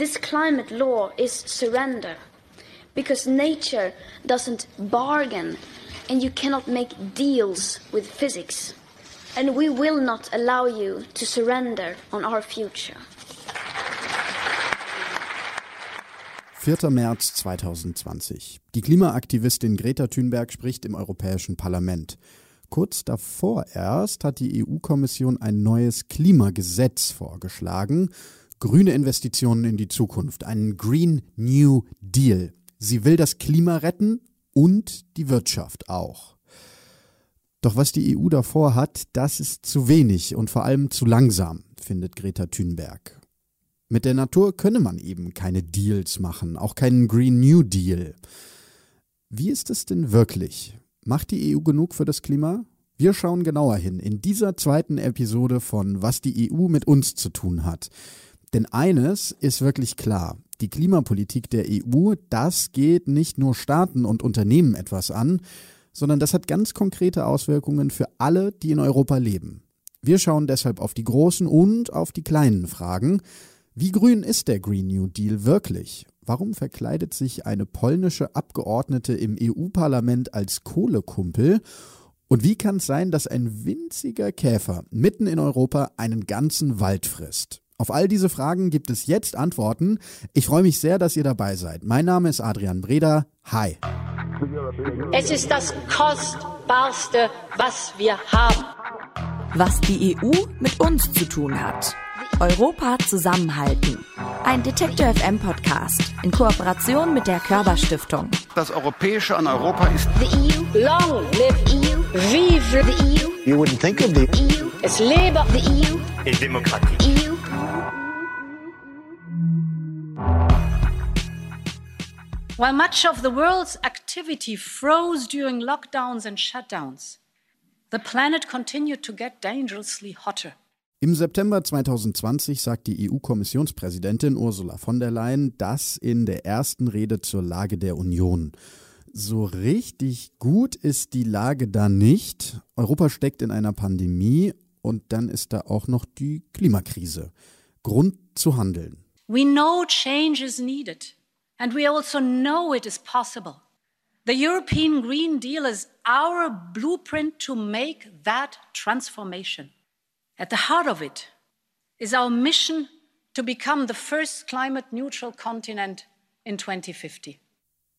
This climate law is surrender because nature doesn't bargain and you cannot make deals with physics. And we will not allow you to surrender on our future. 4. März 2020. Die Klimaaktivistin Greta Thunberg spricht im Europäischen Parlament. Kurz davor erst hat die EU-Kommission ein neues Klimagesetz vorgeschlagen. Grüne Investitionen in die Zukunft, einen Green New Deal. Sie will das Klima retten und die Wirtschaft auch. Doch was die EU davor hat, das ist zu wenig und vor allem zu langsam, findet Greta Thunberg. Mit der Natur könne man eben keine Deals machen, auch keinen Green New Deal. Wie ist es denn wirklich? Macht die EU genug für das Klima? Wir schauen genauer hin in dieser zweiten Episode von Was die EU mit uns zu tun hat. Denn eines ist wirklich klar. Die Klimapolitik der EU, das geht nicht nur Staaten und Unternehmen etwas an, sondern das hat ganz konkrete Auswirkungen für alle, die in Europa leben. Wir schauen deshalb auf die großen und auf die kleinen Fragen. Wie grün ist der Green New Deal wirklich? Warum verkleidet sich eine polnische Abgeordnete im EU-Parlament als Kohlekumpel? Und wie kann es sein, dass ein winziger Käfer mitten in Europa einen ganzen Wald frisst? Auf all diese Fragen gibt es jetzt Antworten. Ich freue mich sehr, dass ihr dabei seid. Mein Name ist Adrian Breda. Hi. Es ist das Kostbarste, was wir haben. Was die EU mit uns zu tun hat. Europa zusammenhalten. Ein Detektor FM Podcast in Kooperation mit der Körperstiftung. Das Europäische an Europa ist The EU. Long live EU. Vive the EU. You wouldn't think of the EU. Es lebe the EU. et démocratique. EU. While much of the world's activity froze during lockdowns and shutdowns, the planet continued to get dangerously hotter. Im September 2020 sagt die EU-Kommissionspräsidentin Ursula von der Leyen das in der ersten Rede zur Lage der Union. So richtig gut ist die Lage da nicht. Europa steckt in einer Pandemie und dann ist da auch noch die Klimakrise. Grund zu handeln. We know change is needed, and we also know it is possible. The European Green Deal is our blueprint to make that transformation. At the heart of it is our mission to become the first climate neutral continent in 2050.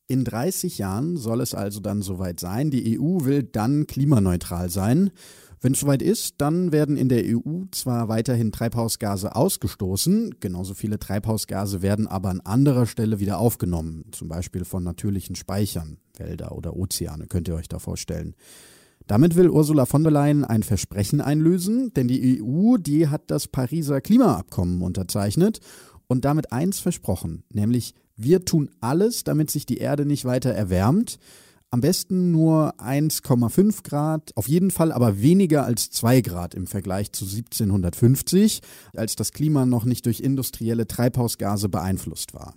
In 30 Jahren soll es also dann soweit sein. Die EU will dann klimaneutral sein. Wenn es soweit ist, dann werden in der EU zwar weiterhin Treibhausgase ausgestoßen, genauso viele Treibhausgase werden aber an anderer Stelle wieder aufgenommen, zum Beispiel von natürlichen Speichern, Wälder oder Ozeane, könnt ihr euch da vorstellen. Damit will Ursula von der Leyen ein Versprechen einlösen, denn die EU, die hat das Pariser Klimaabkommen unterzeichnet und damit eins versprochen, nämlich wir tun alles, damit sich die Erde nicht weiter erwärmt. Am besten nur 1,5 Grad, auf jeden Fall aber weniger als 2 Grad im Vergleich zu 1750, als das Klima noch nicht durch industrielle Treibhausgase beeinflusst war.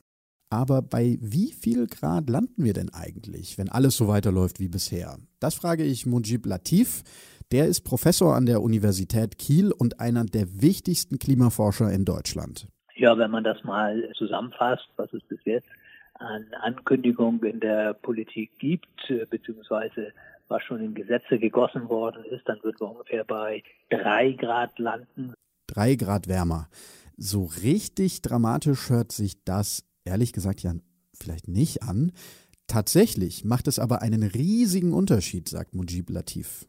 Aber bei wie viel Grad landen wir denn eigentlich, wenn alles so weiterläuft wie bisher? Das frage ich Mujib Latif. Der ist Professor an der Universität Kiel und einer der wichtigsten Klimaforscher in Deutschland. Ja, wenn man das mal zusammenfasst, was es bis jetzt an Ankündigungen in der Politik gibt, äh, beziehungsweise was schon in Gesetze gegossen worden ist, dann würden wir ungefähr bei drei Grad landen. Drei Grad wärmer. So richtig dramatisch hört sich das ehrlich gesagt ja vielleicht nicht an. Tatsächlich macht es aber einen riesigen Unterschied, sagt Mujib Latif.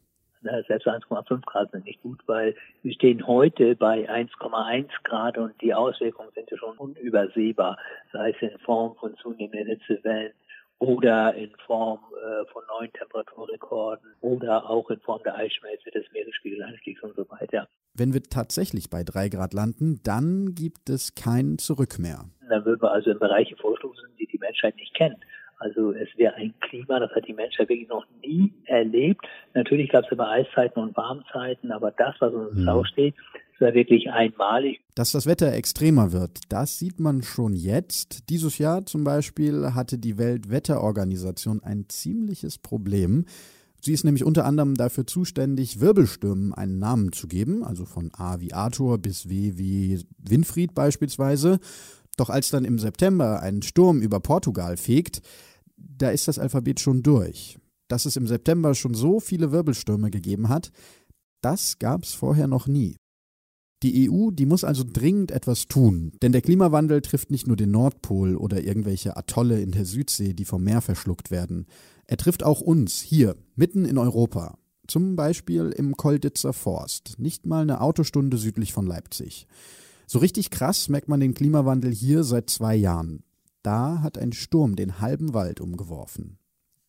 Selbst 1,5 Grad sind nicht gut, weil wir stehen heute bei 1,1 Grad und die Auswirkungen sind ja schon unübersehbar, sei es in Form von zunehmenden Hitzewellen oder in Form äh, von neuen Temperaturrekorden oder auch in Form der Eisschmelze des Meeresspiegelanstiegs und so weiter. Wenn wir tatsächlich bei drei Grad landen, dann gibt es kein Zurück mehr. Dann würden wir also in Bereiche vorstoßen, die die Menschheit nicht kennt. Also es wäre ein Klima, das hat die Menschheit wirklich noch nie erlebt. Natürlich gab es immer Eiszeiten und Warmzeiten, aber das, was uns Mhm. mhm. steht, ist ja wirklich einmalig. Dass das Wetter extremer wird, das sieht man schon jetzt. Dieses Jahr zum Beispiel hatte die Weltwetterorganisation ein ziemliches Problem. Sie ist nämlich unter anderem dafür zuständig, Wirbelstürmen einen Namen zu geben, also von A wie Arthur bis W wie Winfried beispielsweise. Doch als dann im September ein Sturm über Portugal fegt, da ist das Alphabet schon durch. Dass es im September schon so viele Wirbelstürme gegeben hat, das gab es vorher noch nie. Die EU, die muss also dringend etwas tun, denn der Klimawandel trifft nicht nur den Nordpol oder irgendwelche Atolle in der Südsee, die vom Meer verschluckt werden. Er trifft auch uns hier, mitten in Europa. Zum Beispiel im Kolditzer Forst, nicht mal eine Autostunde südlich von Leipzig. So richtig krass merkt man den Klimawandel hier seit zwei Jahren. Da hat ein Sturm den halben Wald umgeworfen.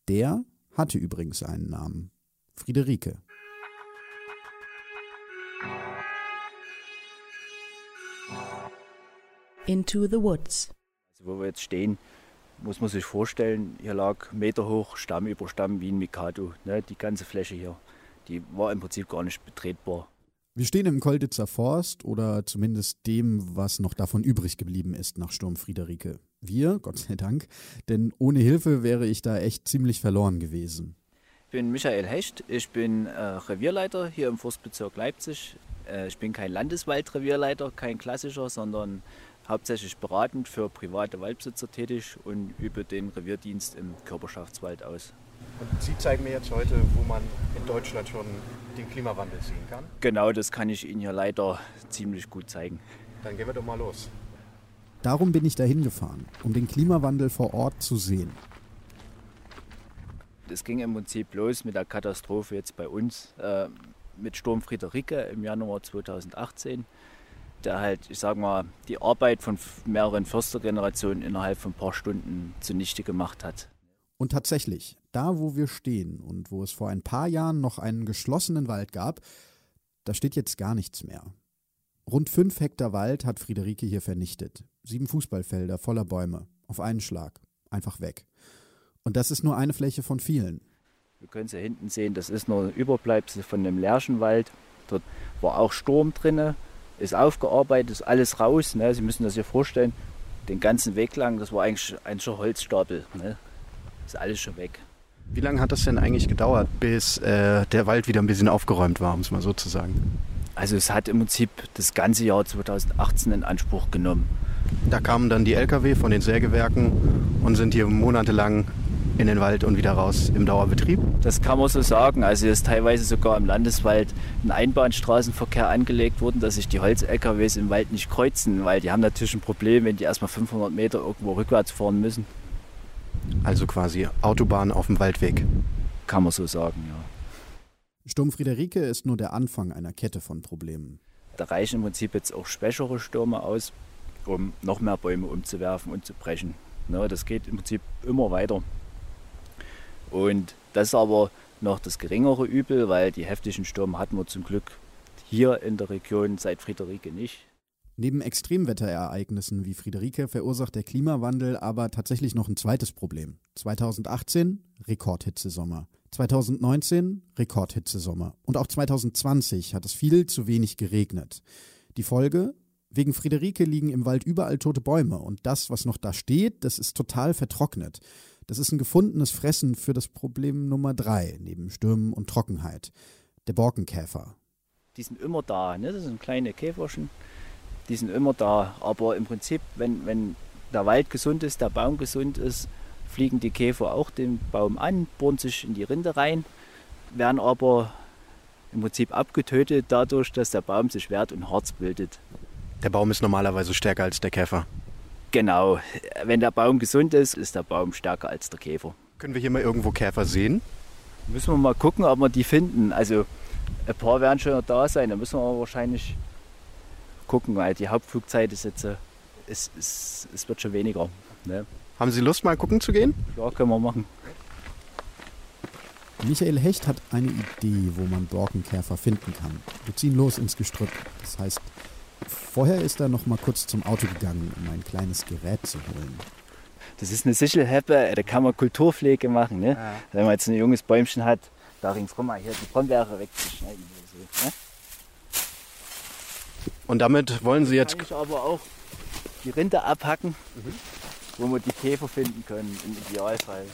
Der hatte übrigens einen Namen. Friederike. Into the Woods. Also wo wir jetzt stehen, muss man sich vorstellen, hier lag Meter hoch Stamm über Stamm wie ein Mikado. Ne? Die ganze Fläche hier, die war im Prinzip gar nicht betretbar. Wir stehen im Kolditzer Forst oder zumindest dem, was noch davon übrig geblieben ist nach Sturm Friederike. Wir, Gott sei Dank, denn ohne Hilfe wäre ich da echt ziemlich verloren gewesen. Ich bin Michael Hecht, ich bin äh, Revierleiter hier im Forstbezirk Leipzig. Äh, ich bin kein Landeswaldrevierleiter, kein klassischer, sondern hauptsächlich beratend für private Waldbesitzer tätig und übe den Revierdienst im Körperschaftswald aus. Und Sie zeigen mir jetzt heute, wo man in Deutschland schon den Klimawandel sehen kann. Genau, das kann ich Ihnen hier leider ziemlich gut zeigen. Dann gehen wir doch mal los. Darum bin ich dahin gefahren, um den Klimawandel vor Ort zu sehen. Es ging im Prinzip los mit der Katastrophe jetzt bei uns äh, mit Sturm Friederike im Januar 2018, der halt, ich sag mal, die Arbeit von mehreren Förstergenerationen innerhalb von ein paar Stunden zunichte gemacht hat. Und tatsächlich, da wo wir stehen und wo es vor ein paar Jahren noch einen geschlossenen Wald gab, da steht jetzt gar nichts mehr. Rund fünf Hektar Wald hat Friederike hier vernichtet. Sieben Fußballfelder voller Bäume. Auf einen Schlag. Einfach weg. Und das ist nur eine Fläche von vielen. Wir können es ja hinten sehen, das ist nur ein Überbleibsel von dem Lärchenwald. Dort war auch Sturm drin, ist aufgearbeitet, ist alles raus. Ne? Sie müssen das sich vorstellen, den ganzen Weg lang, das war eigentlich ein Holzstapel. Ne? Ist alles schon weg. Wie lange hat das denn eigentlich gedauert, bis äh, der Wald wieder ein bisschen aufgeräumt war, um es mal so zu sagen? Also es hat im Prinzip das ganze Jahr 2018 in Anspruch genommen. Da kamen dann die Lkw von den Sägewerken und sind hier monatelang in den Wald und wieder raus im Dauerbetrieb? Das kann man so sagen. Also ist teilweise sogar im Landeswald ein Einbahnstraßenverkehr angelegt worden, dass sich die Holz-LKWs im Wald nicht kreuzen, weil die haben natürlich ein Problem, wenn die erstmal 500 Meter irgendwo rückwärts fahren müssen. Also quasi Autobahn auf dem Waldweg. Kann man so sagen, ja. Sturm Friederike ist nur der Anfang einer Kette von Problemen. Da reichen im Prinzip jetzt auch schwächere Stürme aus, um noch mehr Bäume umzuwerfen und zu brechen. Ne, das geht im Prinzip immer weiter. Und das ist aber noch das geringere Übel, weil die heftigen Stürme hatten wir zum Glück hier in der Region seit Friederike nicht. Neben Extremwetterereignissen wie Friederike verursacht der Klimawandel aber tatsächlich noch ein zweites Problem. 2018 Rekordhitzesommer. 2019 Rekordhitzesommer. Und auch 2020 hat es viel zu wenig geregnet. Die Folge? Wegen Friederike liegen im Wald überall tote Bäume und das, was noch da steht, das ist total vertrocknet. Das ist ein gefundenes Fressen für das Problem Nummer drei, neben Stürmen und Trockenheit. Der Borkenkäfer. Die sind immer da, ne? das sind kleine Käferchen, die sind immer da. Aber im Prinzip, wenn, wenn der Wald gesund ist, der Baum gesund ist, fliegen die Käfer auch den Baum an, bohren sich in die Rinde rein, werden aber im Prinzip abgetötet dadurch, dass der Baum sich wehrt und Harz bildet. Der Baum ist normalerweise stärker als der Käfer. Genau, wenn der Baum gesund ist, ist der Baum stärker als der Käfer. Können wir hier mal irgendwo Käfer sehen? Müssen wir mal gucken, ob wir die finden. Also ein paar werden schon da sein, da müssen wir wahrscheinlich gucken, weil die Hauptflugzeit ist jetzt, es, es, es wird schon weniger. Ne? Haben Sie Lust, mal gucken zu gehen? Ja, können wir machen. Michael Hecht hat eine Idee, wo man Borkenkäfer finden kann. Wir ziehen los ins Gestrüpp. Das heißt, vorher ist er noch mal kurz zum Auto gegangen, um ein kleines Gerät zu holen. Das ist eine Sichelheppe, da kann man Kulturpflege machen. Ne? Ja. Wenn man jetzt ein junges Bäumchen hat, da ringsrum mal hier die Brombeere wegzuschneiden. So, ne? Und damit wollen sie jetzt. Kann ich aber auch die Rinde abhacken, mhm. wo wir die Käfer finden können, im Idealfall.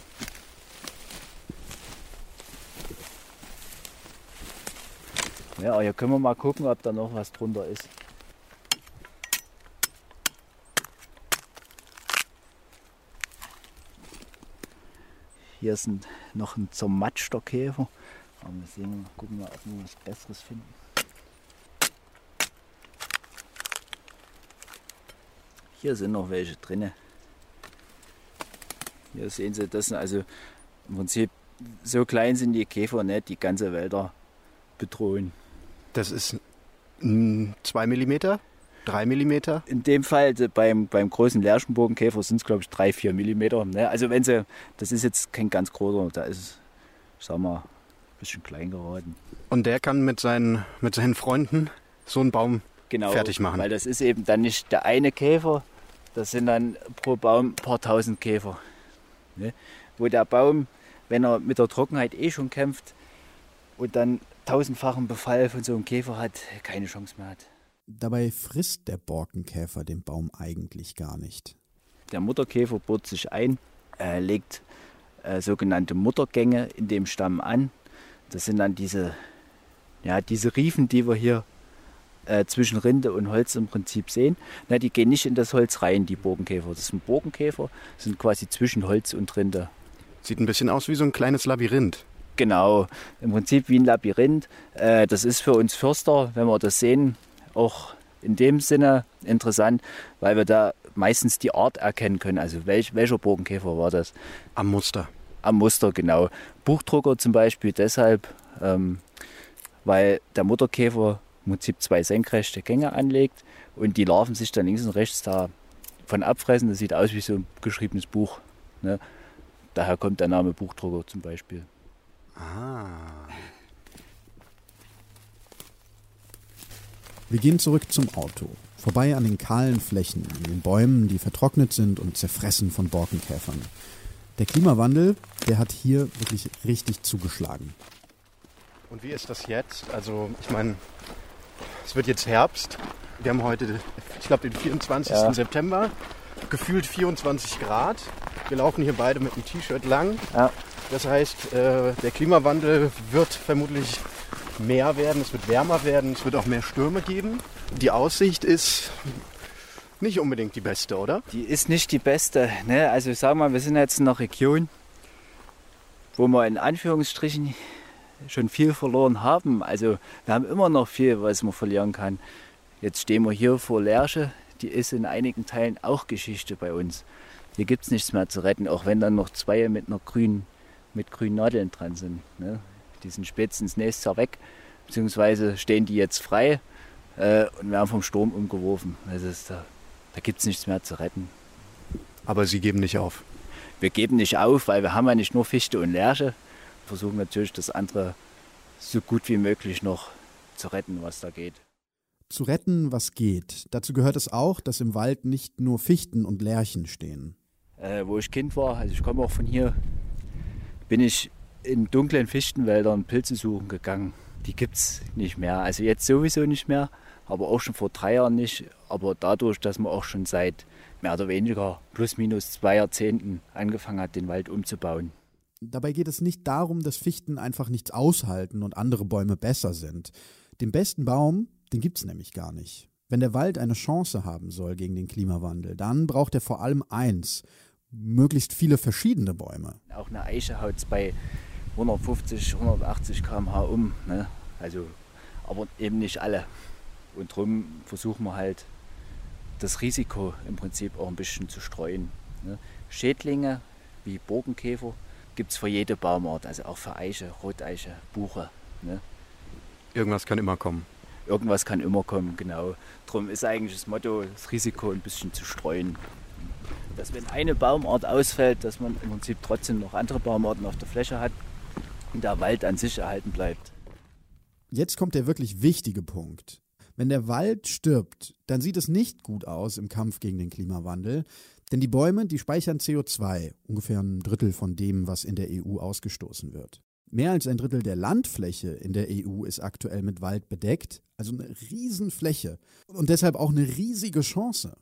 Ja, hier können wir mal gucken, ob da noch was drunter ist. Hier ist ein, noch ein zermatschter Käfer. Aber wir sehen, gucken wir, ob wir was Besseres finden. Hier sind noch welche drin. Hier sehen Sie, das also im Prinzip so klein sind die Käfer nicht, die ganze Wälder bedrohen. Das ist 2 mm, 3 mm? In dem Fall also beim, beim großen Lärchenbogenkäfer sind es glaube ich 3, 4 mm. Ne? Also wenn sie, das ist jetzt kein ganz großer, da ist, ich sag mal, ein bisschen klein geraten. Und der kann mit seinen, mit seinen Freunden so einen Baum genau, fertig machen. Weil das ist eben dann nicht der eine Käfer, das sind dann pro Baum ein paar tausend Käfer. Ne? Wo der Baum, wenn er mit der Trockenheit eh schon kämpft und dann tausendfachen Befall von so einem Käfer hat, keine Chance mehr hat. Dabei frisst der Borkenkäfer den Baum eigentlich gar nicht. Der Mutterkäfer bohrt sich ein, äh, legt äh, sogenannte Muttergänge in dem Stamm an. Das sind dann diese, ja, diese Riefen, die wir hier äh, zwischen Rinde und Holz im Prinzip sehen. Na, die gehen nicht in das Holz rein, die Bogenkäfer. Das sind Bogenkäfer, sind quasi zwischen Holz und Rinde. Sieht ein bisschen aus wie so ein kleines Labyrinth. Genau, im Prinzip wie ein Labyrinth. Äh, das ist für uns Förster, wenn wir das sehen, auch in dem Sinne interessant, weil wir da meistens die Art erkennen können. Also welch, welcher Bogenkäfer war das? Am Muster. Am Muster, genau. Buchdrucker zum Beispiel deshalb, ähm, weil der Mutterkäfer im Prinzip zwei senkrechte Gänge anlegt und die Larven sich dann links und rechts davon abfressen. Das sieht aus wie so ein geschriebenes Buch. Ne? Daher kommt der Name Buchdrucker zum Beispiel. Ah. Wir gehen zurück zum Auto. Vorbei an den kahlen Flächen, an den Bäumen, die vertrocknet sind und zerfressen von Borkenkäfern. Der Klimawandel, der hat hier wirklich richtig zugeschlagen. Und wie ist das jetzt? Also, ich meine, es wird jetzt Herbst. Wir haben heute, ich glaube, den 24. Ja. September. Gefühlt 24 Grad. Wir laufen hier beide mit dem T-Shirt lang. Ja. Das heißt, äh, der Klimawandel wird vermutlich mehr werden, es wird wärmer werden, es wird auch mehr Stürme geben. Die Aussicht ist nicht unbedingt die beste, oder? Die ist nicht die beste. Ne? Also ich sag mal, wir sind jetzt in einer Region, wo wir in Anführungsstrichen schon viel verloren haben. Also wir haben immer noch viel, was man verlieren kann. Jetzt stehen wir hier vor Lerche, die ist in einigen Teilen auch Geschichte bei uns. Hier gibt es nichts mehr zu retten, auch wenn dann noch zwei mit einer grünen, mit grünen Nadeln dran sind. Ne? Die sind spätestens nächstes Jahr weg, beziehungsweise stehen die jetzt frei äh, und werden vom Sturm umgeworfen. Also da, da gibt es nichts mehr zu retten. Aber Sie geben nicht auf? Wir geben nicht auf, weil wir haben ja nicht nur Fichte und Lerche. Wir versuchen natürlich das andere so gut wie möglich noch zu retten, was da geht. Zu retten, was geht. Dazu gehört es auch, dass im Wald nicht nur Fichten und Lärchen stehen. Äh, wo ich Kind war, also ich komme auch von hier, bin ich in dunklen Fichtenwäldern Pilze suchen gegangen. Die gibt es nicht mehr. Also jetzt sowieso nicht mehr, aber auch schon vor drei Jahren nicht. Aber dadurch, dass man auch schon seit mehr oder weniger plus minus zwei Jahrzehnten angefangen hat, den Wald umzubauen. Dabei geht es nicht darum, dass Fichten einfach nichts aushalten und andere Bäume besser sind. Den besten Baum, den gibt es nämlich gar nicht. Wenn der Wald eine Chance haben soll gegen den Klimawandel, dann braucht er vor allem eins, möglichst viele verschiedene Bäume. Auch eine Eiche haut es bei 150, 180 km/h um. Ne? Also, aber eben nicht alle. Und darum versuchen wir halt das Risiko im Prinzip auch ein bisschen zu streuen. Ne? Schädlinge wie Bogenkäfer gibt es für jede Baumart, also auch für Eiche, Roteiche, Buche. Ne? Irgendwas kann immer kommen. Irgendwas kann immer kommen, genau. Darum ist eigentlich das Motto, das Risiko ein bisschen zu streuen. Dass wenn eine Baumart ausfällt, dass man im Prinzip trotzdem noch andere Baumarten auf der Fläche hat und der Wald an sich erhalten bleibt. Jetzt kommt der wirklich wichtige Punkt. Wenn der Wald stirbt, dann sieht es nicht gut aus im Kampf gegen den Klimawandel, denn die Bäume, die speichern CO2, ungefähr ein Drittel von dem, was in der EU ausgestoßen wird. Mehr als ein Drittel der Landfläche in der EU ist aktuell mit Wald bedeckt, also eine Riesenfläche und deshalb auch eine riesige Chance.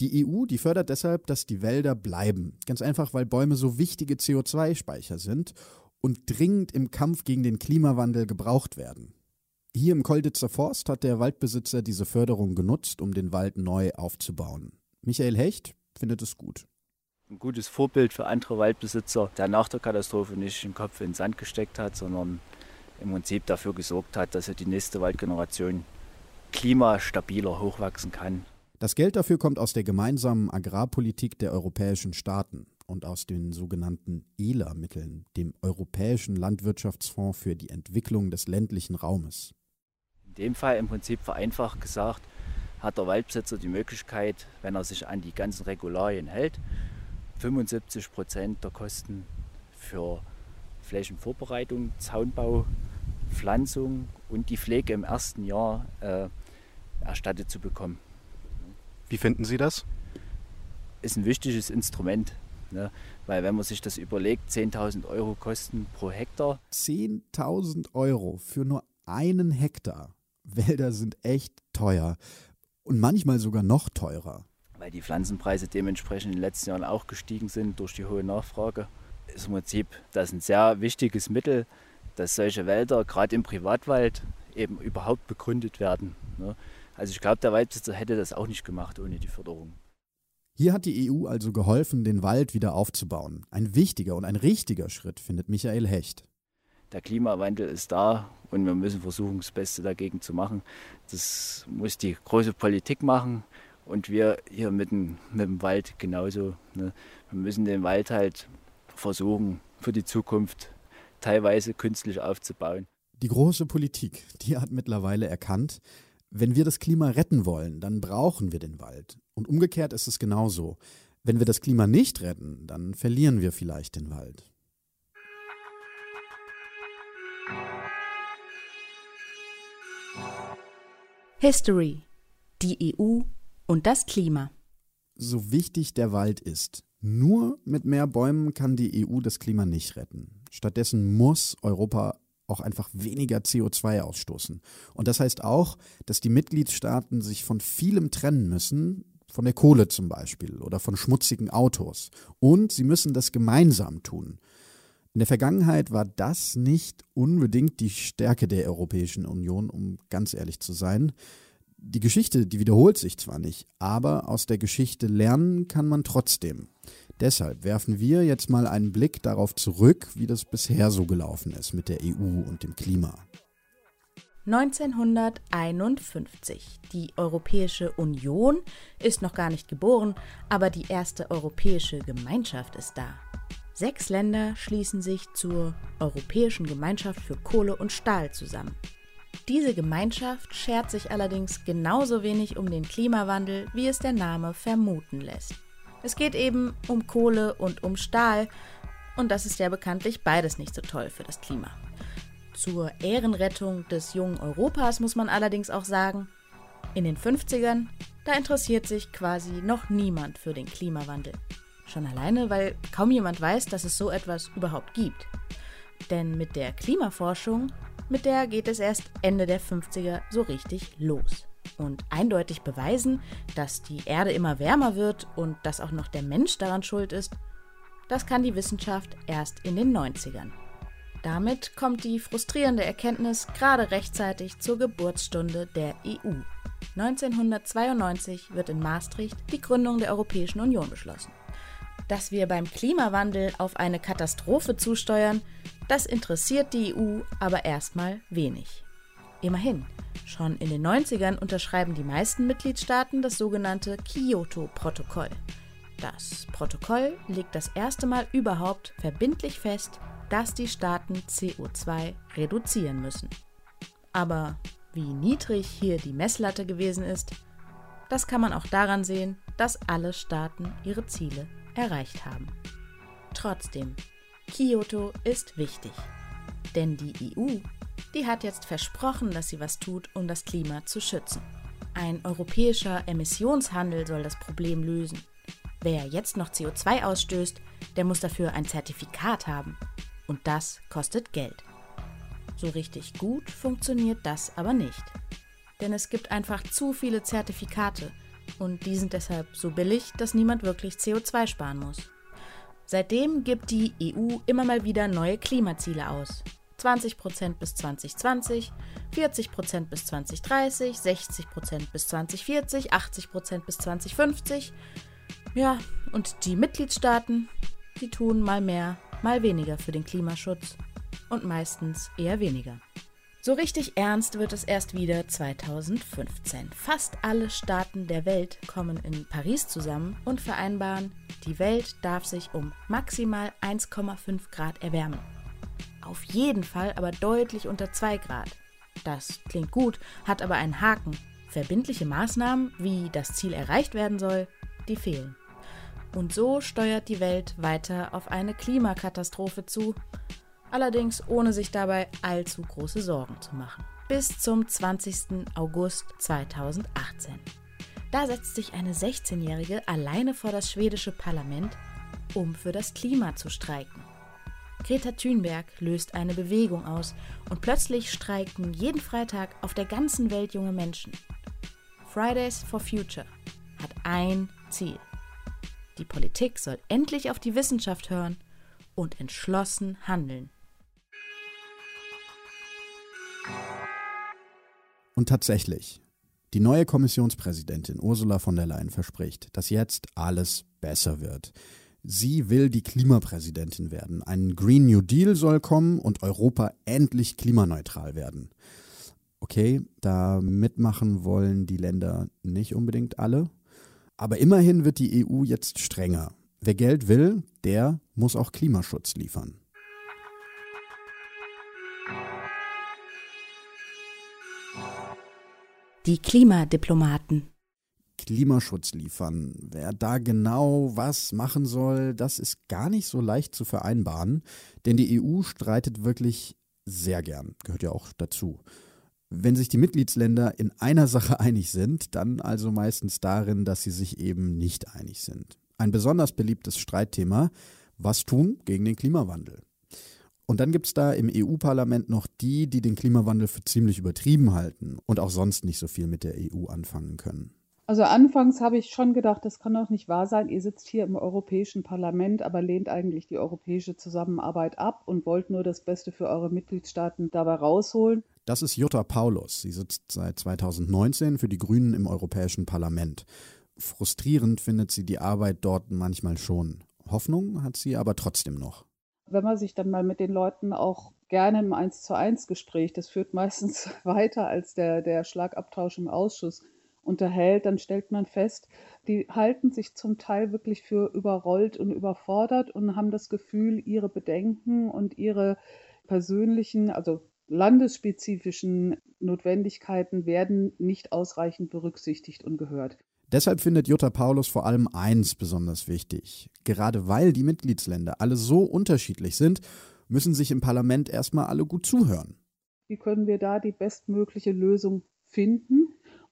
Die EU, die fördert deshalb, dass die Wälder bleiben, ganz einfach, weil Bäume so wichtige CO2-Speicher sind und dringend im Kampf gegen den Klimawandel gebraucht werden. Hier im Kolditzer Forst hat der Waldbesitzer diese Förderung genutzt, um den Wald neu aufzubauen. Michael Hecht findet es gut. Ein gutes Vorbild für andere Waldbesitzer, der nach der Katastrophe nicht den Kopf in den Sand gesteckt hat, sondern im Prinzip dafür gesorgt hat, dass er die nächste Waldgeneration klimastabiler hochwachsen kann. Das Geld dafür kommt aus der gemeinsamen Agrarpolitik der europäischen Staaten und aus den sogenannten ELA-Mitteln, dem Europäischen Landwirtschaftsfonds für die Entwicklung des ländlichen Raumes. In dem Fall im Prinzip vereinfacht gesagt, hat der Waldbesitzer die Möglichkeit, wenn er sich an die ganzen Regularien hält, 75 Prozent der Kosten für Flächenvorbereitung, Zaunbau, Pflanzung und die Pflege im ersten Jahr äh, erstattet zu bekommen. Wie finden Sie das? Ist ein wichtiges Instrument. Ne? Weil wenn man sich das überlegt, 10.000 Euro Kosten pro Hektar. 10.000 Euro für nur einen Hektar. Wälder sind echt teuer und manchmal sogar noch teurer. Weil die Pflanzenpreise dementsprechend in den letzten Jahren auch gestiegen sind durch die hohe Nachfrage. Ist im Prinzip das ein sehr wichtiges Mittel, dass solche Wälder gerade im Privatwald eben überhaupt begründet werden. Ne? Also ich glaube, der Waldbesitzer hätte das auch nicht gemacht ohne die Förderung. Hier hat die EU also geholfen, den Wald wieder aufzubauen. Ein wichtiger und ein richtiger Schritt, findet Michael Hecht. Der Klimawandel ist da und wir müssen versuchen, das Beste dagegen zu machen. Das muss die große Politik machen und wir hier mit dem, mit dem Wald genauso. Ne? Wir müssen den Wald halt versuchen, für die Zukunft teilweise künstlich aufzubauen. Die große Politik, die hat mittlerweile erkannt, wenn wir das Klima retten wollen, dann brauchen wir den Wald. Und umgekehrt ist es genauso. Wenn wir das Klima nicht retten, dann verlieren wir vielleicht den Wald. History. Die EU und das Klima. So wichtig der Wald ist, nur mit mehr Bäumen kann die EU das Klima nicht retten. Stattdessen muss Europa auch einfach weniger CO2 ausstoßen. Und das heißt auch, dass die Mitgliedstaaten sich von vielem trennen müssen, von der Kohle zum Beispiel oder von schmutzigen Autos. Und sie müssen das gemeinsam tun. In der Vergangenheit war das nicht unbedingt die Stärke der Europäischen Union, um ganz ehrlich zu sein. Die Geschichte, die wiederholt sich zwar nicht, aber aus der Geschichte lernen kann man trotzdem. Deshalb werfen wir jetzt mal einen Blick darauf zurück, wie das bisher so gelaufen ist mit der EU und dem Klima. 1951. Die Europäische Union ist noch gar nicht geboren, aber die erste Europäische Gemeinschaft ist da. Sechs Länder schließen sich zur Europäischen Gemeinschaft für Kohle und Stahl zusammen. Diese Gemeinschaft schert sich allerdings genauso wenig um den Klimawandel, wie es der Name vermuten lässt. Es geht eben um Kohle und um Stahl und das ist ja bekanntlich beides nicht so toll für das Klima. Zur Ehrenrettung des jungen Europas muss man allerdings auch sagen, in den 50ern, da interessiert sich quasi noch niemand für den Klimawandel. Schon alleine, weil kaum jemand weiß, dass es so etwas überhaupt gibt. Denn mit der Klimaforschung, mit der geht es erst Ende der 50er so richtig los und eindeutig beweisen, dass die Erde immer wärmer wird und dass auch noch der Mensch daran schuld ist, das kann die Wissenschaft erst in den 90ern. Damit kommt die frustrierende Erkenntnis gerade rechtzeitig zur Geburtsstunde der EU. 1992 wird in Maastricht die Gründung der Europäischen Union beschlossen. Dass wir beim Klimawandel auf eine Katastrophe zusteuern, das interessiert die EU aber erstmal wenig. Immerhin, schon in den 90ern unterschreiben die meisten Mitgliedstaaten das sogenannte Kyoto-Protokoll. Das Protokoll legt das erste Mal überhaupt verbindlich fest, dass die Staaten CO2 reduzieren müssen. Aber wie niedrig hier die Messlatte gewesen ist, das kann man auch daran sehen, dass alle Staaten ihre Ziele erreicht haben. Trotzdem, Kyoto ist wichtig, denn die EU die hat jetzt versprochen, dass sie was tut, um das Klima zu schützen. Ein europäischer Emissionshandel soll das Problem lösen. Wer jetzt noch CO2 ausstößt, der muss dafür ein Zertifikat haben. Und das kostet Geld. So richtig gut funktioniert das aber nicht. Denn es gibt einfach zu viele Zertifikate und die sind deshalb so billig, dass niemand wirklich CO2 sparen muss. Seitdem gibt die EU immer mal wieder neue Klimaziele aus. 20% bis 2020, 40% bis 2030, 60% bis 2040, 80% bis 2050. Ja, und die Mitgliedstaaten, die tun mal mehr, mal weniger für den Klimaschutz und meistens eher weniger. So richtig ernst wird es erst wieder 2015. Fast alle Staaten der Welt kommen in Paris zusammen und vereinbaren, die Welt darf sich um maximal 1,5 Grad erwärmen. Auf jeden Fall aber deutlich unter 2 Grad. Das klingt gut, hat aber einen Haken. Verbindliche Maßnahmen, wie das Ziel erreicht werden soll, die fehlen. Und so steuert die Welt weiter auf eine Klimakatastrophe zu, allerdings ohne sich dabei allzu große Sorgen zu machen. Bis zum 20. August 2018. Da setzt sich eine 16-Jährige alleine vor das schwedische Parlament, um für das Klima zu streiken. Greta Thunberg löst eine Bewegung aus und plötzlich streiken jeden Freitag auf der ganzen Welt junge Menschen. Fridays for Future hat ein Ziel. Die Politik soll endlich auf die Wissenschaft hören und entschlossen handeln. Und tatsächlich, die neue Kommissionspräsidentin Ursula von der Leyen verspricht, dass jetzt alles besser wird. Sie will die Klimapräsidentin werden. Ein Green New Deal soll kommen und Europa endlich klimaneutral werden. Okay, da mitmachen wollen die Länder nicht unbedingt alle. Aber immerhin wird die EU jetzt strenger. Wer Geld will, der muss auch Klimaschutz liefern. Die Klimadiplomaten. Klimaschutz liefern. Wer da genau was machen soll, das ist gar nicht so leicht zu vereinbaren, denn die EU streitet wirklich sehr gern, gehört ja auch dazu. Wenn sich die Mitgliedsländer in einer Sache einig sind, dann also meistens darin, dass sie sich eben nicht einig sind. Ein besonders beliebtes Streitthema, was tun gegen den Klimawandel? Und dann gibt es da im EU-Parlament noch die, die den Klimawandel für ziemlich übertrieben halten und auch sonst nicht so viel mit der EU anfangen können. Also anfangs habe ich schon gedacht, das kann doch nicht wahr sein. Ihr sitzt hier im Europäischen Parlament, aber lehnt eigentlich die europäische Zusammenarbeit ab und wollt nur das Beste für eure Mitgliedstaaten dabei rausholen. Das ist Jutta Paulus. Sie sitzt seit 2019 für die Grünen im Europäischen Parlament. Frustrierend findet sie die Arbeit dort manchmal schon. Hoffnung hat sie aber trotzdem noch wenn man sich dann mal mit den Leuten auch gerne im Eins zu eins Gespräch, das führt meistens weiter als der, der Schlagabtausch im Ausschuss unterhält, dann stellt man fest, die halten sich zum Teil wirklich für überrollt und überfordert und haben das Gefühl, ihre Bedenken und ihre persönlichen, also landesspezifischen Notwendigkeiten werden nicht ausreichend berücksichtigt und gehört. Deshalb findet Jutta Paulus vor allem eins besonders wichtig. Gerade weil die Mitgliedsländer alle so unterschiedlich sind, müssen sich im Parlament erstmal alle gut zuhören. Wie können wir da die bestmögliche Lösung finden,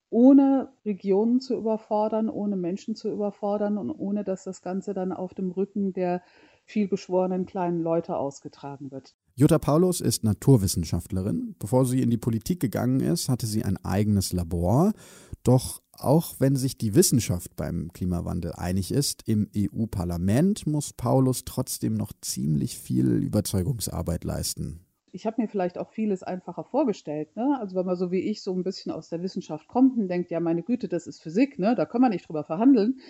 ohne Regionen zu überfordern, ohne Menschen zu überfordern und ohne dass das Ganze dann auf dem Rücken der vielbeschworenen kleinen Leute ausgetragen wird. Jutta Paulus ist Naturwissenschaftlerin. Bevor sie in die Politik gegangen ist, hatte sie ein eigenes Labor. Doch auch wenn sich die Wissenschaft beim Klimawandel einig ist, im EU-Parlament muss Paulus trotzdem noch ziemlich viel Überzeugungsarbeit leisten. Ich habe mir vielleicht auch vieles einfacher vorgestellt. Ne? Also wenn man so wie ich so ein bisschen aus der Wissenschaft kommt und denkt, ja meine Güte, das ist Physik, ne? da können wir nicht drüber verhandeln.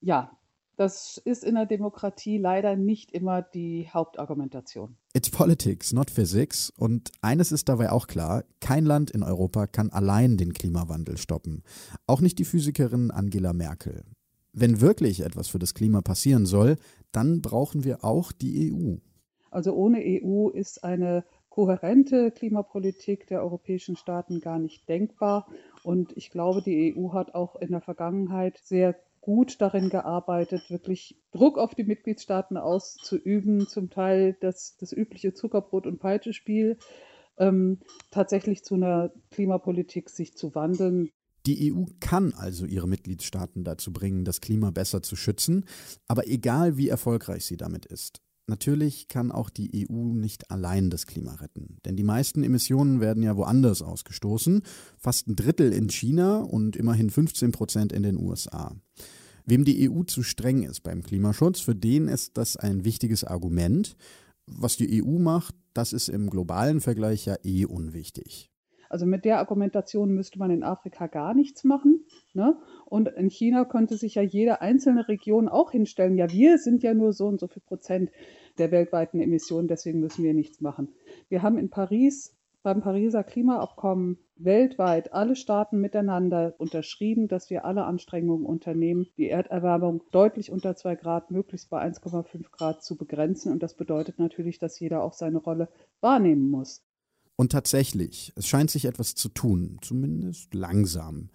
Ja, das ist in der Demokratie leider nicht immer die Hauptargumentation. It's politics, not physics. Und eines ist dabei auch klar, kein Land in Europa kann allein den Klimawandel stoppen. Auch nicht die Physikerin Angela Merkel. Wenn wirklich etwas für das Klima passieren soll, dann brauchen wir auch die EU. Also ohne EU ist eine kohärente Klimapolitik der europäischen Staaten gar nicht denkbar. Und ich glaube, die EU hat auch in der Vergangenheit sehr gut darin gearbeitet, wirklich Druck auf die Mitgliedstaaten auszuüben, zum Teil das, das übliche Zuckerbrot- und Peitschespiel, ähm, tatsächlich zu einer Klimapolitik sich zu wandeln. Die EU kann also ihre Mitgliedstaaten dazu bringen, das Klima besser zu schützen, aber egal wie erfolgreich sie damit ist. Natürlich kann auch die EU nicht allein das Klima retten, denn die meisten Emissionen werden ja woanders ausgestoßen, fast ein Drittel in China und immerhin 15 Prozent in den USA. Wem die EU zu streng ist beim Klimaschutz, für den ist das ein wichtiges Argument. Was die EU macht, das ist im globalen Vergleich ja eh unwichtig. Also mit der Argumentation müsste man in Afrika gar nichts machen. Ne? Und in China könnte sich ja jede einzelne Region auch hinstellen, ja, wir sind ja nur so und so viel Prozent der weltweiten Emissionen, deswegen müssen wir nichts machen. Wir haben in Paris beim Pariser Klimaabkommen weltweit alle Staaten miteinander unterschrieben, dass wir alle Anstrengungen unternehmen, die Erderwärmung deutlich unter 2 Grad, möglichst bei 1,5 Grad zu begrenzen. Und das bedeutet natürlich, dass jeder auch seine Rolle wahrnehmen muss. Und tatsächlich, es scheint sich etwas zu tun, zumindest langsam.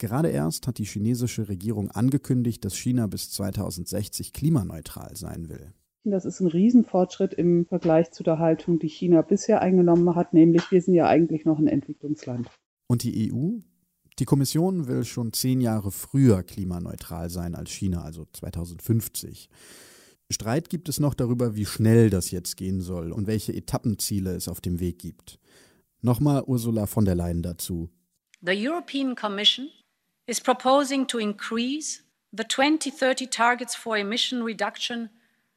Gerade erst hat die chinesische Regierung angekündigt, dass China bis 2060 klimaneutral sein will. Das ist ein Riesenfortschritt im Vergleich zu der Haltung, die China bisher eingenommen hat, nämlich wir sind ja eigentlich noch ein Entwicklungsland. Und die EU? Die Kommission will schon zehn Jahre früher klimaneutral sein als China, also 2050. Streit gibt es noch darüber, wie schnell das jetzt gehen soll und welche Etappenziele es auf dem Weg gibt. Nochmal Ursula von der Leyen dazu. The European Commission is proposing to increase the 2030 targets for emission reduction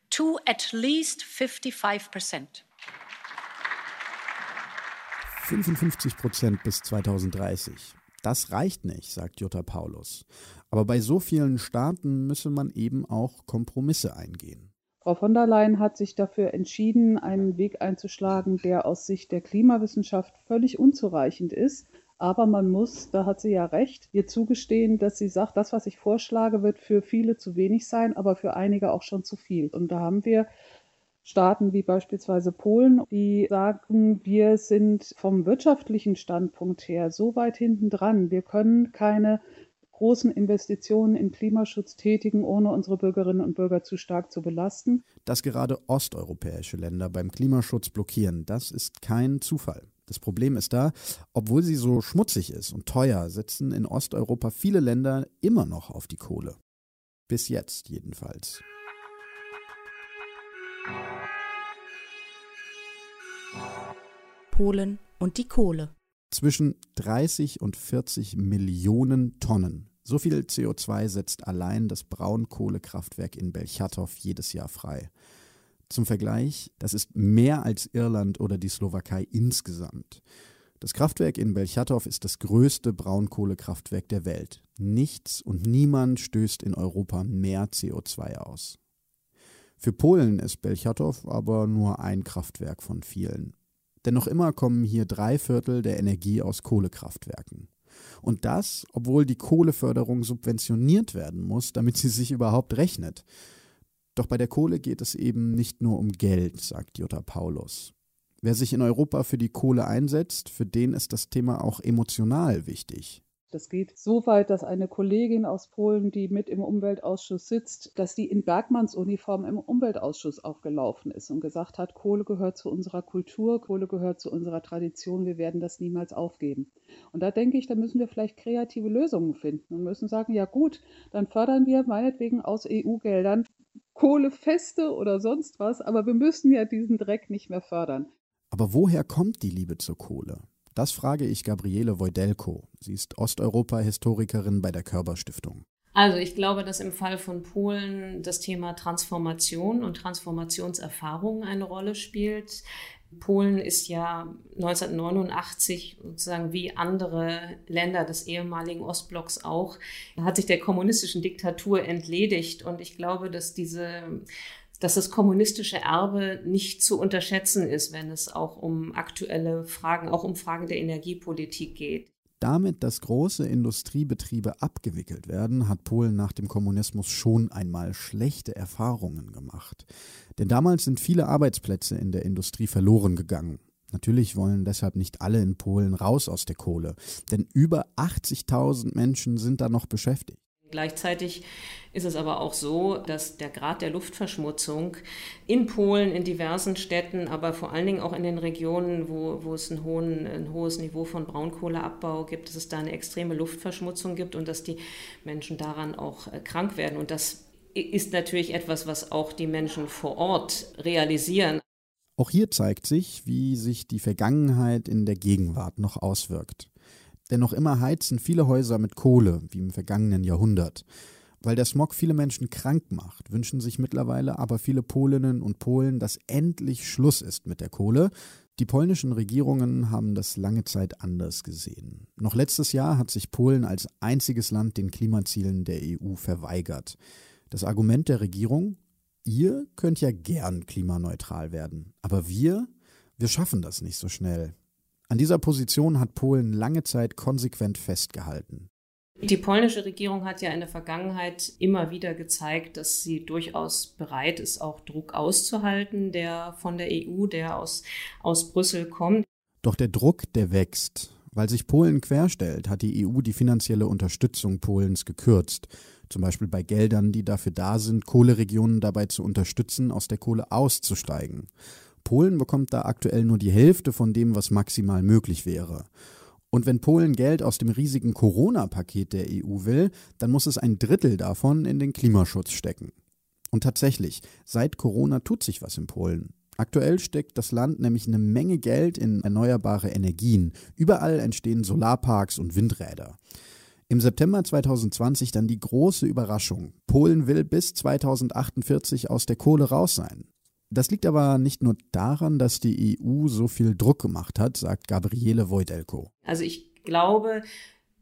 to at least 55 Prozent. 55 Prozent bis 2030. Das reicht nicht, sagt Jutta Paulus. Aber bei so vielen Staaten müsse man eben auch Kompromisse eingehen. Frau von der Leyen hat sich dafür entschieden, einen Weg einzuschlagen, der aus Sicht der Klimawissenschaft völlig unzureichend ist, aber man muss, da hat sie ja recht, ihr zugestehen, dass sie sagt, das, was ich vorschlage, wird für viele zu wenig sein, aber für einige auch schon zu viel. Und da haben wir Staaten wie beispielsweise Polen, die sagen, wir sind vom wirtschaftlichen Standpunkt her so weit hinten dran, wir können keine großen Investitionen in Klimaschutz tätigen, ohne unsere Bürgerinnen und Bürger zu stark zu belasten. Dass gerade osteuropäische Länder beim Klimaschutz blockieren, das ist kein Zufall. Das Problem ist da, obwohl sie so schmutzig ist und teuer, setzen in Osteuropa viele Länder immer noch auf die Kohle. Bis jetzt jedenfalls. Polen und die Kohle. Zwischen 30 und 40 Millionen Tonnen. So viel CO2 setzt allein das Braunkohlekraftwerk in Belchatov jedes Jahr frei. Zum Vergleich, das ist mehr als Irland oder die Slowakei insgesamt. Das Kraftwerk in Belchatov ist das größte Braunkohlekraftwerk der Welt. Nichts und niemand stößt in Europa mehr CO2 aus. Für Polen ist Belchatov aber nur ein Kraftwerk von vielen. Denn noch immer kommen hier drei Viertel der Energie aus Kohlekraftwerken. Und das, obwohl die Kohleförderung subventioniert werden muss, damit sie sich überhaupt rechnet. Doch bei der Kohle geht es eben nicht nur um Geld, sagt Jutta Paulus. Wer sich in Europa für die Kohle einsetzt, für den ist das Thema auch emotional wichtig. Das geht so weit, dass eine Kollegin aus Polen, die mit im Umweltausschuss sitzt, dass die in Bergmanns Uniform im Umweltausschuss aufgelaufen ist und gesagt hat, Kohle gehört zu unserer Kultur, Kohle gehört zu unserer Tradition, wir werden das niemals aufgeben. Und da denke ich, da müssen wir vielleicht kreative Lösungen finden und müssen sagen, ja gut, dann fördern wir meinetwegen aus EU-Geldern Kohlefeste oder sonst was, aber wir müssen ja diesen Dreck nicht mehr fördern. Aber woher kommt die Liebe zur Kohle? Das frage ich Gabriele Wojdelko. Sie ist Osteuropa-Historikerin bei der Körper-Stiftung. Also ich glaube, dass im Fall von Polen das Thema Transformation und Transformationserfahrung eine Rolle spielt. Polen ist ja 1989 sozusagen wie andere Länder des ehemaligen Ostblocks auch, hat sich der kommunistischen Diktatur entledigt. Und ich glaube, dass diese dass das kommunistische Erbe nicht zu unterschätzen ist, wenn es auch um aktuelle Fragen, auch um Fragen der Energiepolitik geht. Damit, dass große Industriebetriebe abgewickelt werden, hat Polen nach dem Kommunismus schon einmal schlechte Erfahrungen gemacht. Denn damals sind viele Arbeitsplätze in der Industrie verloren gegangen. Natürlich wollen deshalb nicht alle in Polen raus aus der Kohle, denn über 80.000 Menschen sind da noch beschäftigt. Gleichzeitig ist es aber auch so, dass der Grad der Luftverschmutzung in Polen, in diversen Städten, aber vor allen Dingen auch in den Regionen, wo, wo es ein, hohen, ein hohes Niveau von Braunkohleabbau gibt, dass es da eine extreme Luftverschmutzung gibt und dass die Menschen daran auch äh, krank werden. Und das ist natürlich etwas, was auch die Menschen vor Ort realisieren. Auch hier zeigt sich, wie sich die Vergangenheit in der Gegenwart noch auswirkt. Denn noch immer heizen viele Häuser mit Kohle, wie im vergangenen Jahrhundert. Weil der Smog viele Menschen krank macht, wünschen sich mittlerweile aber viele Polinnen und Polen, dass endlich Schluss ist mit der Kohle. Die polnischen Regierungen haben das lange Zeit anders gesehen. Noch letztes Jahr hat sich Polen als einziges Land den Klimazielen der EU verweigert. Das Argument der Regierung, ihr könnt ja gern klimaneutral werden, aber wir, wir schaffen das nicht so schnell. An dieser Position hat Polen lange Zeit konsequent festgehalten. Die polnische Regierung hat ja in der Vergangenheit immer wieder gezeigt, dass sie durchaus bereit ist, auch Druck auszuhalten, der von der EU, der aus, aus Brüssel kommt. Doch der Druck, der wächst. Weil sich Polen querstellt, hat die EU die finanzielle Unterstützung Polens gekürzt. Zum Beispiel bei Geldern, die dafür da sind, Kohleregionen dabei zu unterstützen, aus der Kohle auszusteigen. Polen bekommt da aktuell nur die Hälfte von dem, was maximal möglich wäre. Und wenn Polen Geld aus dem riesigen Corona-Paket der EU will, dann muss es ein Drittel davon in den Klimaschutz stecken. Und tatsächlich, seit Corona tut sich was in Polen. Aktuell steckt das Land nämlich eine Menge Geld in erneuerbare Energien. Überall entstehen Solarparks und Windräder. Im September 2020 dann die große Überraschung. Polen will bis 2048 aus der Kohle raus sein. Das liegt aber nicht nur daran, dass die EU so viel Druck gemacht hat, sagt Gabriele Wojtelko. Also ich glaube,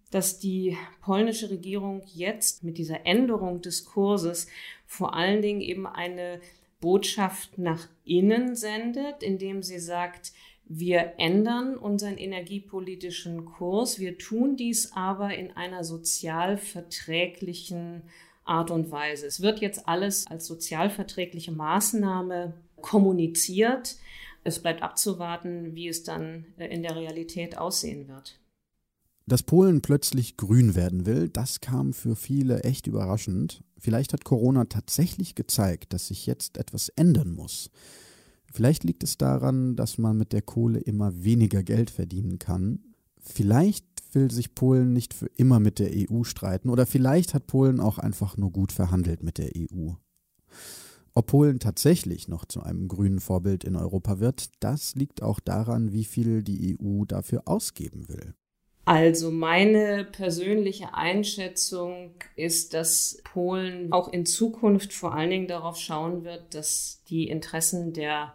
dass die polnische Regierung jetzt mit dieser Änderung des Kurses vor allen Dingen eben eine Botschaft nach innen sendet, indem sie sagt, wir ändern unseren energiepolitischen Kurs, wir tun dies aber in einer sozial verträglichen Art und Weise. Es wird jetzt alles als sozialverträgliche Maßnahme kommuniziert. Es bleibt abzuwarten, wie es dann äh, in der Realität aussehen wird. Dass Polen plötzlich grün werden will, das kam für viele echt überraschend. Vielleicht hat Corona tatsächlich gezeigt, dass sich jetzt etwas ändern muss. Vielleicht liegt es daran, dass man mit der Kohle immer weniger Geld verdienen kann. Vielleicht will sich Polen nicht für immer mit der EU streiten oder vielleicht hat Polen auch einfach nur gut verhandelt mit der EU. Ob Polen tatsächlich noch zu einem grünen Vorbild in Europa wird, das liegt auch daran, wie viel die EU dafür ausgeben will. Also meine persönliche Einschätzung ist, dass Polen auch in Zukunft vor allen Dingen darauf schauen wird, dass die Interessen der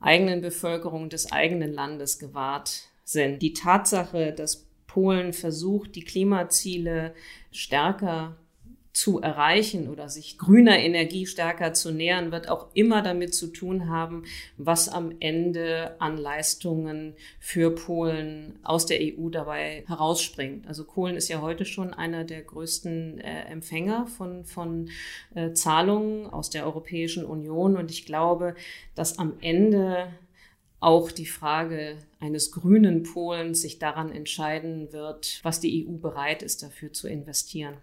eigenen Bevölkerung des eigenen Landes gewahrt sind. Die Tatsache, dass Polen versucht, die Klimaziele stärker zu erreichen oder sich grüner Energie stärker zu nähern, wird auch immer damit zu tun haben, was am Ende an Leistungen für Polen aus der EU dabei herausspringt. Also Polen ist ja heute schon einer der größten äh, Empfänger von, von äh, Zahlungen aus der Europäischen Union und ich glaube, dass am Ende auch die Frage eines grünen Polens sich daran entscheiden wird, was die EU bereit ist, dafür zu investieren.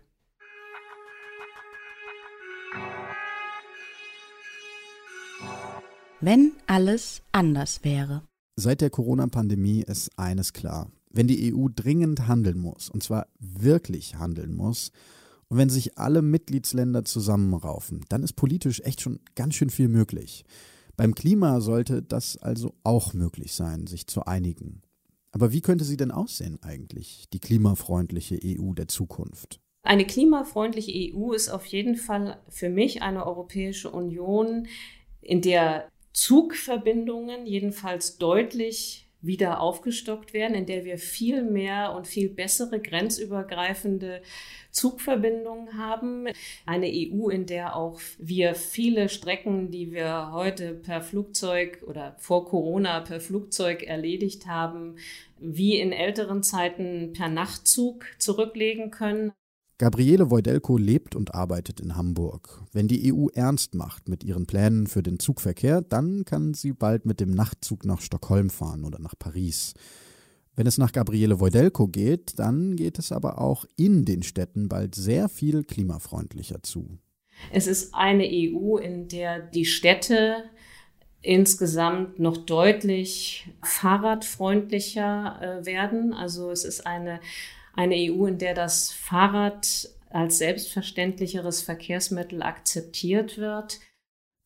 Wenn alles anders wäre. Seit der Corona-Pandemie ist eines klar. Wenn die EU dringend handeln muss, und zwar wirklich handeln muss, und wenn sich alle Mitgliedsländer zusammenraufen, dann ist politisch echt schon ganz schön viel möglich. Beim Klima sollte das also auch möglich sein, sich zu einigen. Aber wie könnte sie denn aussehen eigentlich, die klimafreundliche EU der Zukunft? Eine klimafreundliche EU ist auf jeden Fall für mich eine Europäische Union, in der Zugverbindungen jedenfalls deutlich wieder aufgestockt werden, in der wir viel mehr und viel bessere grenzübergreifende Zugverbindungen haben. Eine EU, in der auch wir viele Strecken, die wir heute per Flugzeug oder vor Corona per Flugzeug erledigt haben, wie in älteren Zeiten per Nachtzug zurücklegen können. Gabriele Wojdelko lebt und arbeitet in Hamburg. Wenn die EU ernst macht mit ihren Plänen für den Zugverkehr, dann kann sie bald mit dem Nachtzug nach Stockholm fahren oder nach Paris. Wenn es nach Gabriele Wojdelko geht, dann geht es aber auch in den Städten bald sehr viel klimafreundlicher zu. Es ist eine EU, in der die Städte insgesamt noch deutlich fahrradfreundlicher äh, werden. Also es ist eine eine EU, in der das Fahrrad als selbstverständlicheres Verkehrsmittel akzeptiert wird.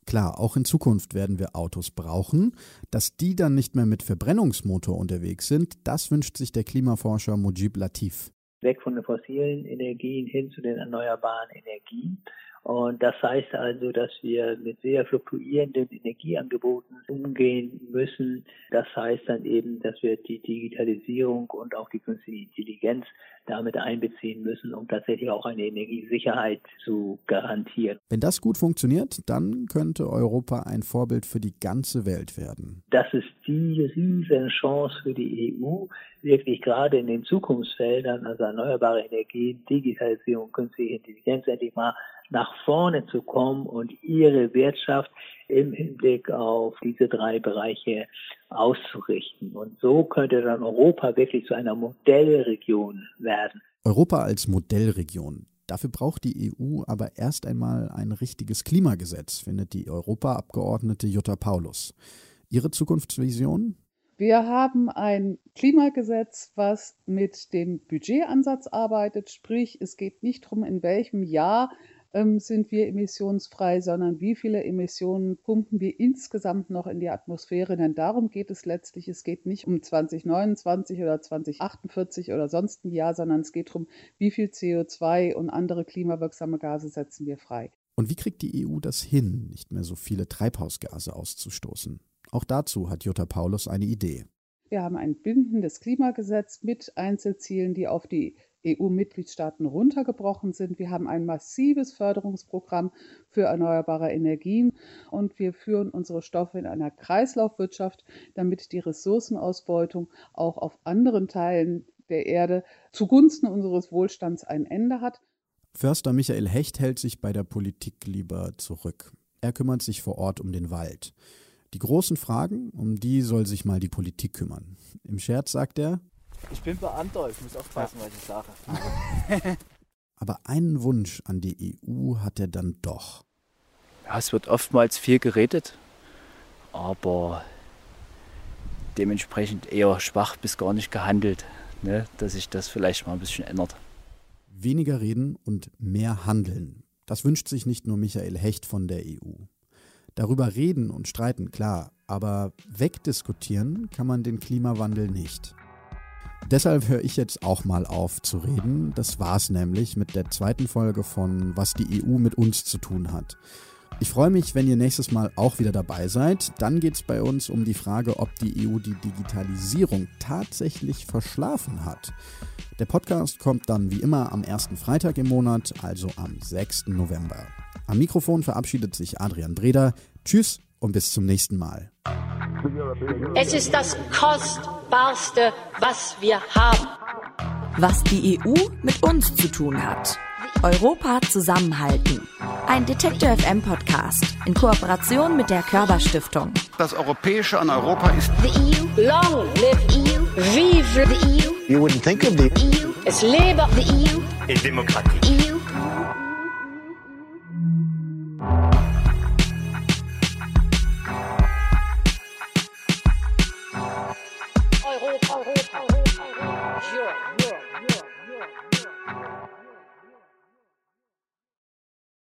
Klar, auch in Zukunft werden wir Autos brauchen. Dass die dann nicht mehr mit Verbrennungsmotor unterwegs sind, das wünscht sich der Klimaforscher Mujib Latif. weg von den fossilen Energien hin zu den erneuerbaren Energien. Und das heißt also, dass wir mit sehr fluktuierenden Energieangeboten umgehen müssen. Das heißt dann eben, dass wir die Digitalisierung und auch die künstliche Intelligenz damit einbeziehen müssen, um tatsächlich auch eine Energiesicherheit zu garantieren. Wenn das gut funktioniert, dann könnte Europa ein Vorbild für die ganze Welt werden. Das ist die riesen Chance für die EU, wirklich gerade in den Zukunftsfeldern, also erneuerbare Energien, Digitalisierung, künstliche Intelligenz endlich mal nach vorne zu kommen und ihre Wirtschaft im Hinblick auf diese drei Bereiche auszurichten. Und so könnte dann Europa wirklich zu einer Modellregion werden. Europa als Modellregion. Dafür braucht die EU aber erst einmal ein richtiges Klimagesetz, findet die Europaabgeordnete Jutta Paulus. Ihre Zukunftsvision? Wir haben ein Klimagesetz, was mit dem Budgetansatz arbeitet, sprich es geht nicht darum, in welchem Jahr ähm, sind wir emissionsfrei, sondern wie viele Emissionen pumpen wir insgesamt noch in die Atmosphäre. Denn darum geht es letztlich. Es geht nicht um 2029 oder 2048 oder sonst ein Jahr, sondern es geht darum, wie viel CO2 und andere klimawirksame Gase setzen wir frei. Und wie kriegt die EU das hin, nicht mehr so viele Treibhausgase auszustoßen? Auch dazu hat Jutta Paulus eine Idee. Wir haben ein bindendes Klimagesetz mit Einzelzielen, die auf die EU-Mitgliedstaaten runtergebrochen sind. Wir haben ein massives Förderungsprogramm für erneuerbare Energien und wir führen unsere Stoffe in einer Kreislaufwirtschaft, damit die Ressourcenausbeutung auch auf anderen Teilen der Erde zugunsten unseres Wohlstands ein Ende hat. Förster Michael Hecht hält sich bei der Politik lieber zurück. Er kümmert sich vor Ort um den Wald. Die großen Fragen, um die soll sich mal die Politik kümmern. Im Scherz sagt er, ich bin Beamter, ich muss aufpassen, was ich sage. Aber einen Wunsch an die EU hat er dann doch. Ja, es wird oftmals viel geredet, aber dementsprechend eher schwach bis gar nicht gehandelt, ne? dass sich das vielleicht mal ein bisschen ändert. Weniger reden und mehr handeln. Das wünscht sich nicht nur Michael Hecht von der EU. Darüber reden und streiten, klar, aber wegdiskutieren kann man den Klimawandel nicht. Deshalb höre ich jetzt auch mal auf zu reden. Das war's nämlich mit der zweiten Folge von Was die EU mit uns zu tun hat. Ich freue mich, wenn ihr nächstes Mal auch wieder dabei seid. Dann geht es bei uns um die Frage, ob die EU die Digitalisierung tatsächlich verschlafen hat. Der Podcast kommt dann wie immer am ersten Freitag im Monat, also am 6. November. Am Mikrofon verabschiedet sich Adrian Breder. Tschüss und bis zum nächsten Mal. Es ist das Kostbarste, was wir haben. Was die EU mit uns zu tun hat. Europa zusammenhalten. Ein Detektor FM Podcast in Kooperation mit der Körperstiftung. Das Europäische an Europa ist The EU. Long live EU. Vive the EU. You wouldn't think of the EU. Es lebe the EU. in Demokratie. EU.